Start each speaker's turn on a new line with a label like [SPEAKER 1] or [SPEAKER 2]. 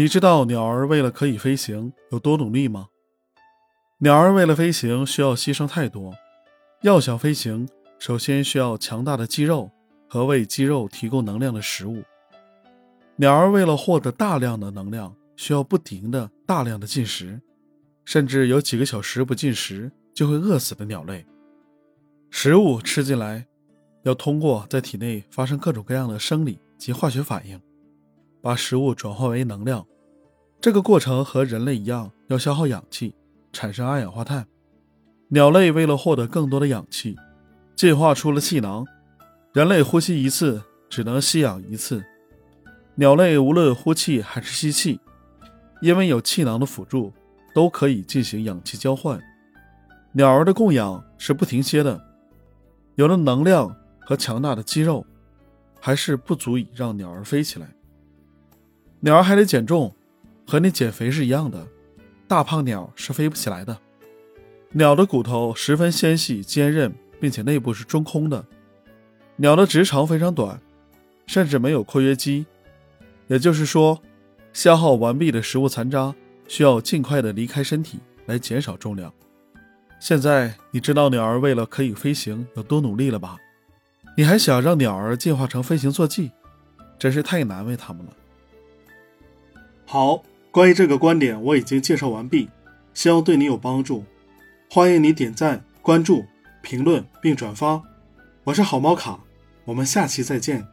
[SPEAKER 1] 你知道鸟儿为了可以飞行有多努力吗？鸟儿为了飞行需要牺牲太多。要想飞行，首先需要强大的肌肉和为肌肉提供能量的食物。鸟儿为了获得大量的能量，需要不停的大量的进食，甚至有几个小时不进食就会饿死的鸟类。食物吃进来，要通过在体内发生各种各样的生理及化学反应，把食物转化为能量。这个过程和人类一样，要消耗氧气，产生二氧化碳。鸟类为了获得更多的氧气，进化出了气囊。人类呼吸一次只能吸氧一次。鸟类无论呼气还是吸气，因为有气囊的辅助，都可以进行氧气交换。鸟儿的供氧是不停歇的，有了能量和强大的肌肉，还是不足以让鸟儿飞起来。鸟儿还得减重，和你减肥是一样的。大胖鸟是飞不起来的。鸟的骨头十分纤细坚韧，并且内部是中空的。鸟的直肠非常短，甚至没有括约肌。也就是说，消耗完毕的食物残渣需要尽快的离开身体来减少重量。现在你知道鸟儿为了可以飞行有多努力了吧？你还想让鸟儿进化成飞行坐骑，真是太难为它们了。好，关于这个观点我已经介绍完毕，希望对你有帮助。欢迎你点赞、关注、评论并转发。我是好猫卡，我们下期再见。